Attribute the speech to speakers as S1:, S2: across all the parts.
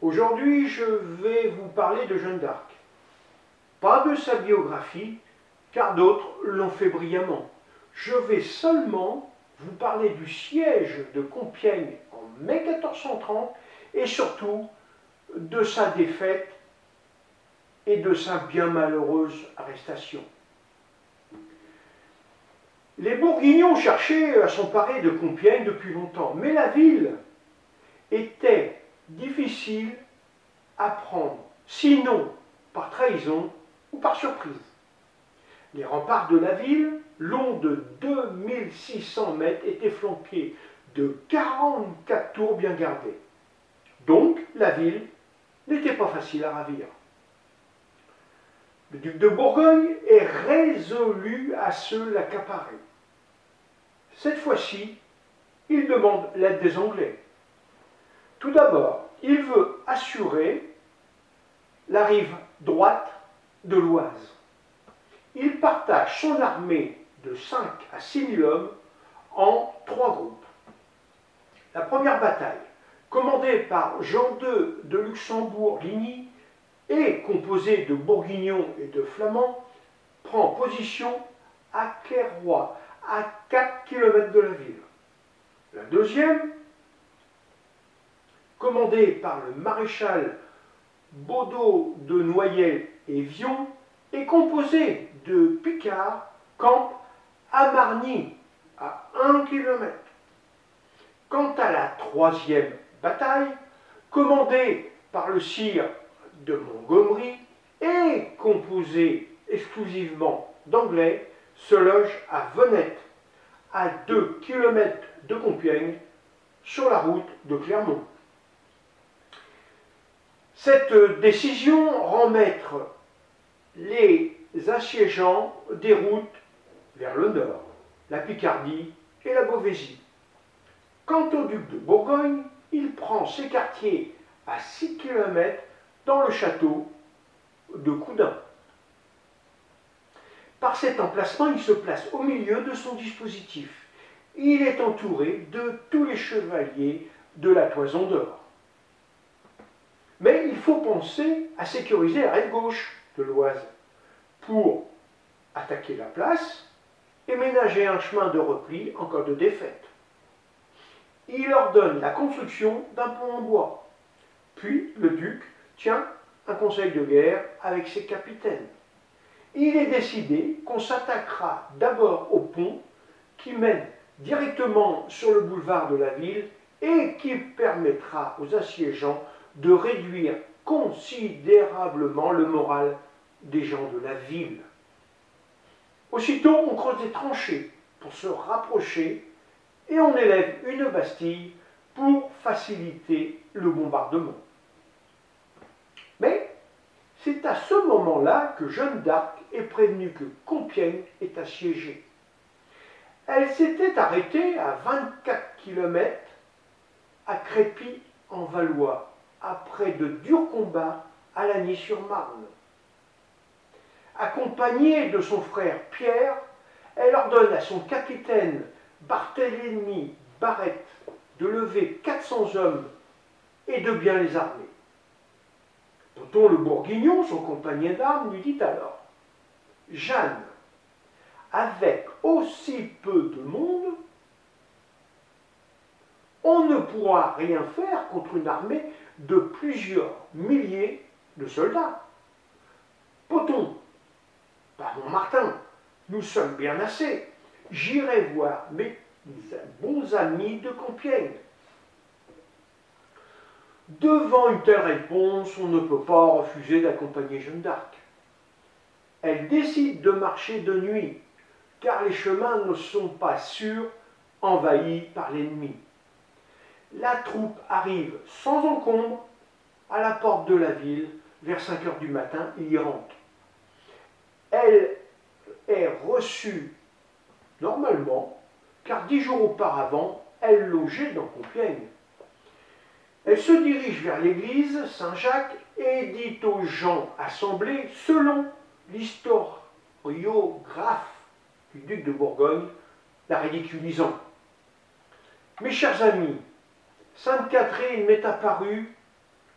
S1: Aujourd'hui, je vais vous parler de Jeanne d'Arc. Pas de sa biographie, car d'autres l'ont fait brillamment. Je vais seulement vous parler du siège de Compiègne en mai 1430 et surtout de sa défaite et de sa bien malheureuse arrestation. Les Bourguignons cherchaient à s'emparer de Compiègne depuis longtemps, mais la ville était difficile à prendre, sinon par trahison ou par surprise. Les remparts de la ville, longs de 2600 mètres, étaient flanqués de 44 tours bien gardées. Donc, la ville n'était pas facile à ravir. Le duc de Bourgogne est résolu à se l'accaparer. Cette fois-ci, il demande l'aide des Anglais. Tout d'abord, il veut assurer la rive droite de l'Oise. Il partage son armée de 5 à 6 000 hommes en trois groupes. La première bataille, commandée par Jean II de Luxembourg-Ligny et composée de Bourguignons et de Flamands, prend position à Clairoy, à 4 km de la ville. La deuxième, commandée par le maréchal Baudot de Noyelles et Vion, est composée de Picard, camp à Marny, à 1 km. Quant à la troisième bataille, commandée par le sire de Montgomery et composée exclusivement d'Anglais, se loge à Venette, à 2 km de Compiègne, sur la route de Clermont. Cette décision rend maître les assiégeants des routes vers le nord, la Picardie et la Beauvaisie. Quant au duc de Bourgogne, il prend ses quartiers à 6 km dans le château de Coudin. Par cet emplacement, il se place au milieu de son dispositif. Il est entouré de tous les chevaliers de la Toison d'Or. Faut penser à sécuriser la rive gauche de l'Oise pour attaquer la place et ménager un chemin de repli en cas de défaite. Il ordonne la construction d'un pont en bois. Puis le duc tient un conseil de guerre avec ses capitaines il est décidé qu'on s'attaquera d'abord au pont qui mène directement sur le boulevard de la ville et qui permettra aux assiégeants de réduire considérablement le moral des gens de la ville. Aussitôt, on creuse des tranchées pour se rapprocher et on élève une bastille pour faciliter le bombardement. Mais c'est à ce moment-là que Jeanne d'Arc est prévenue que Compiègne est assiégée. Elle s'était arrêtée à 24 km à Crépy en Valois, après de durs combats à Lagny-sur-Marne. Accompagnée de son frère Pierre, elle ordonne à son capitaine Barthélemy Barrette de lever 400 hommes et de bien les armer. Tonton le Bourguignon, son compagnon d'armes, lui dit alors Jeanne, avec aussi peu de monde, on ne pourra rien faire contre une armée de plusieurs milliers de soldats. Poton, pardon Martin, nous sommes bien assez. J'irai voir mes bons amis de Compiègne. Devant une telle réponse, on ne peut pas refuser d'accompagner Jeanne d'Arc. Elle décide de marcher de nuit, car les chemins ne sont pas sûrs, envahis par l'ennemi. La troupe arrive sans encombre à la porte de la ville vers 5 heures du matin, il y rentre. Elle est reçue normalement, car dix jours auparavant, elle logeait dans Compiègne. Elle se dirige vers l'église Saint-Jacques et dit aux gens assemblés, selon l'historiographe du duc de Bourgogne, la ridiculisant. Mes chers amis, Sainte Catherine m'est apparue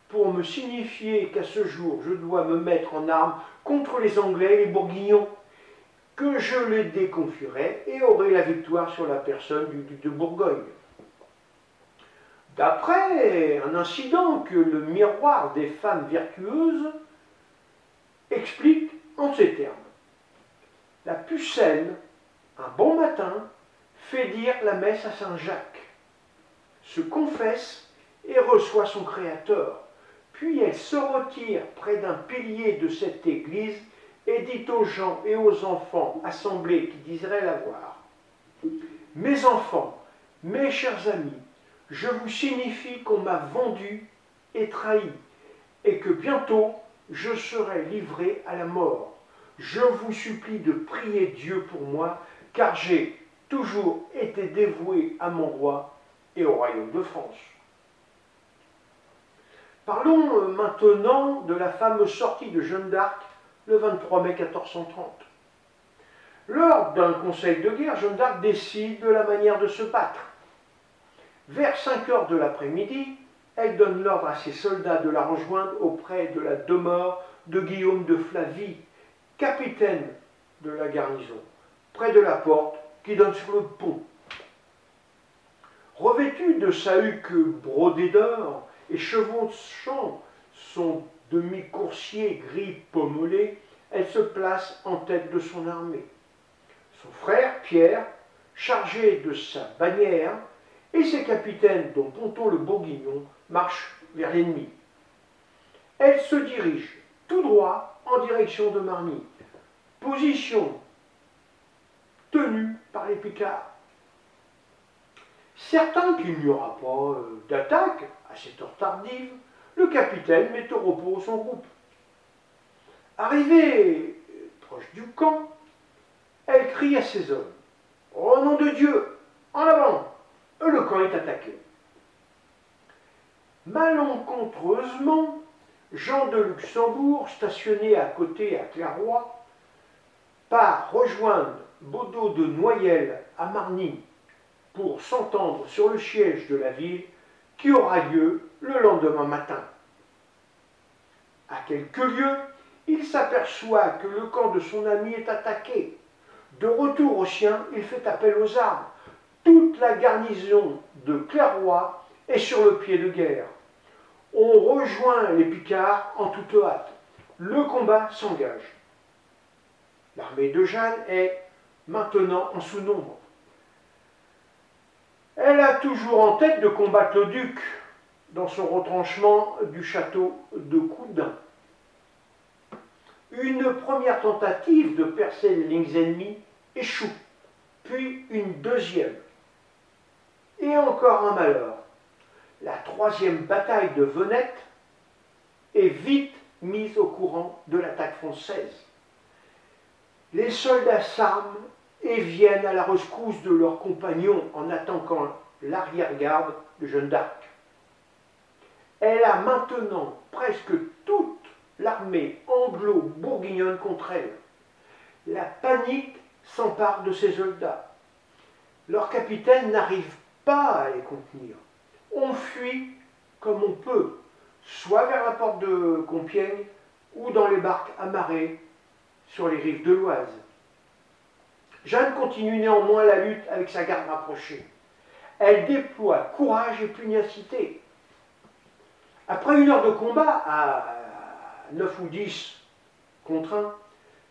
S1: pour me signifier qu'à ce jour je dois me mettre en armes contre les Anglais et les Bourguignons, que je les déconfierai et aurai la victoire sur la personne du duc de Bourgogne. D'après un incident que le miroir des femmes vertueuses explique en ces termes. La pucelle, un bon matin, fait dire la messe à Saint Jacques, se confesse et reçoit son Créateur. Puis elle se retire près d'un pilier de cette église et dit aux gens et aux enfants assemblés qui désiraient la voir, Mes enfants, mes chers amis, je vous signifie qu'on m'a vendu et trahi, et que bientôt je serai livré à la mort. Je vous supplie de prier Dieu pour moi, car j'ai toujours été dévoué à mon roi et au royaume de France. Parlons euh, maintenant de la fameuse sortie de Jeanne d'Arc le 23 mai 1430. Lors d'un conseil de guerre, Jeanne d'Arc décide de la manière de se battre. Vers 5 heures de l'après-midi, elle donne l'ordre à ses soldats de la rejoindre auprès de la demeure de Guillaume de Flavie, capitaine de la garnison, près de la porte qui donne sur le pont. Revêtu de sa huque brodée d'or et chevauchant son demi-coursier gris pommelé, elle se place en tête de son armée. Son frère, Pierre, chargé de sa bannière, et ses capitaines, dont Ponton le Bourguignon, marchent vers l'ennemi. Elle se dirige tout droit en direction de Marny, position tenue par les Picards. Certain qu'il n'y aura pas euh, d'attaque à cette heure tardive, le capitaine met au repos son groupe. Arrivée euh, proche du camp, elle crie à ses hommes Au nom de Dieu, en avant Le camp est attaqué. Malencontreusement, Jean de Luxembourg, stationné à côté à Clairoy, part rejoindre Baudot de Noyelles à Marny pour s'entendre sur le siège de la ville qui aura lieu le lendemain matin. À quelques lieues, il s'aperçoit que le camp de son ami est attaqué. De retour au sien, il fait appel aux armes. Toute la garnison de Clairoy est sur le pied de guerre. On rejoint les Picards en toute hâte. Le combat s'engage. L'armée de Jeanne est maintenant en sous-nombre. Elle a toujours en tête de combattre le duc dans son retranchement du château de Coudin. Une première tentative de percer les lignes ennemies échoue, puis une deuxième. Et encore un malheur. La troisième bataille de Venette est vite mise au courant de l'attaque française. Les soldats s'arment et viennent à la rescousse de leurs compagnons en attaquant l'arrière-garde de Jeanne d'Arc. Elle a maintenant presque toute l'armée anglo-bourguignonne contre elle. La panique s'empare de ses soldats. Leur capitaine n'arrive pas à les contenir. On fuit comme on peut, soit vers la porte de Compiègne ou dans les barques amarrées sur les rives de l'Oise. Jeanne continue néanmoins la lutte avec sa garde rapprochée. Elle déploie courage et pugnacité. Après une heure de combat, à 9 ou 10 contre 1,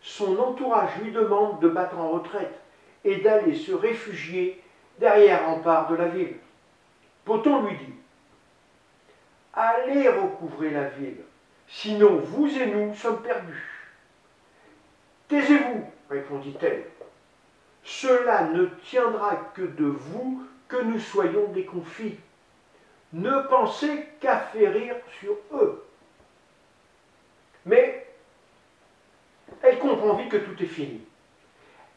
S1: son entourage lui demande de battre en retraite et d'aller se réfugier derrière rempart de la ville. Poton lui dit Allez recouvrer la ville, sinon vous et nous sommes perdus. Taisez-vous, répondit-elle. Cela ne tiendra que de vous que nous soyons déconfits. Ne pensez qu'à faire rire sur eux. Mais elle comprend vite que tout est fini.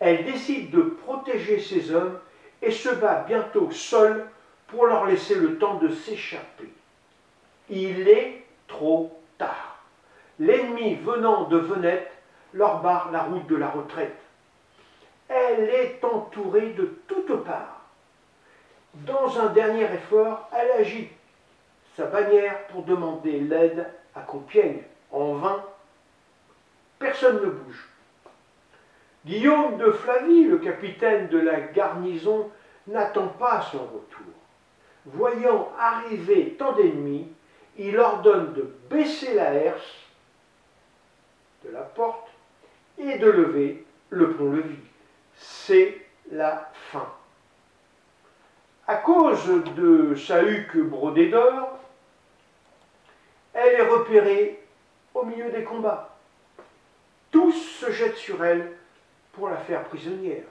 S1: Elle décide de protéger ses hommes et se bat bientôt seule pour leur laisser le temps de s'échapper. Il est trop tard. L'ennemi venant de Venette leur barre la route de la retraite. Elle est entourée de toutes parts. Dans un dernier effort, elle agite sa bannière pour demander l'aide à Compiègne. En vain, personne ne bouge. Guillaume de Flavie, le capitaine de la garnison, n'attend pas son retour. Voyant arriver tant d'ennemis, il ordonne de baisser la herse de la porte et de lever le pont-levis. C'est la fin. À cause de sa huque brodée d'or, elle est repérée au milieu des combats. Tous se jettent sur elle pour la faire prisonnière.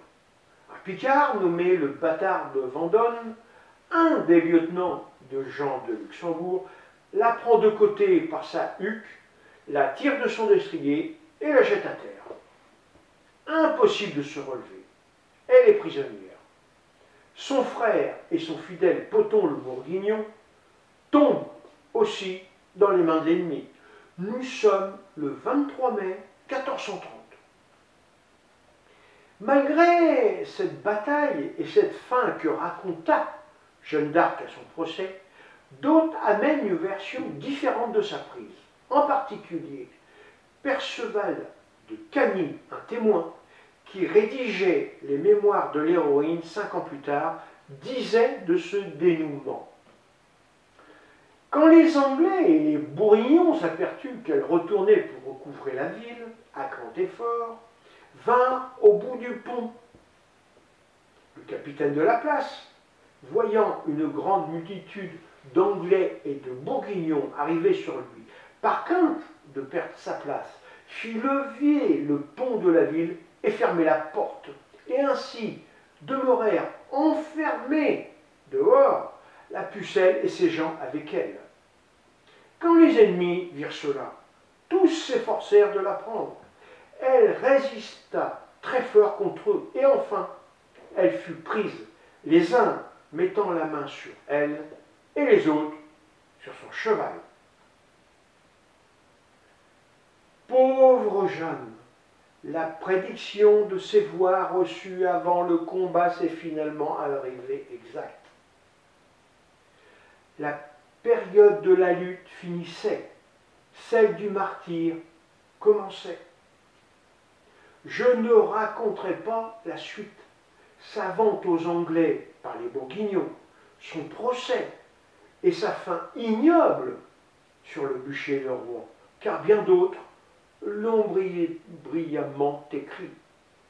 S1: Un Picard, nommé le bâtard de Vendôme, un des lieutenants de Jean de Luxembourg, la prend de côté par sa huque, la tire de son destrier et la jette à terre. Impossible de se relever. Elle est prisonnière. Son frère et son fidèle Poton le Bourguignon tombent aussi dans les mains de l'ennemi. Nous sommes le 23 mai 1430. Malgré cette bataille et cette fin que raconta Jeanne d'Arc à son procès, d'autres amènent une version différente de sa prise. En particulier, Perceval de Cagny, un témoin, qui rédigeait les mémoires de l'héroïne cinq ans plus tard, disait de ce dénouement. Quand les Anglais et les Bourguignons s'aperçurent qu'elle retournait pour recouvrer la ville, à grand effort, vinrent au bout du pont. Le capitaine de la place, voyant une grande multitude d'Anglais et de Bourguignons arriver sur lui, par crainte de perdre sa place, fit lever le pont de la ville et fermer la porte. Et ainsi demeurèrent enfermés dehors la pucelle et ses gens avec elle. Quand les ennemis virent cela, tous s'efforcèrent de la prendre. Elle résista très fort contre eux, et enfin, elle fut prise, les uns mettant la main sur elle, et les autres sur son cheval. Pauvre Jeanne, la prédiction de ses voix reçues avant le combat s'est finalement arrivée exacte. La période de la lutte finissait, celle du martyr commençait. Je ne raconterai pas la suite, sa vente aux Anglais par les Bourguignons, son procès et sa fin ignoble sur le bûcher de roi, car bien d'autres l'ont brillamment écrit.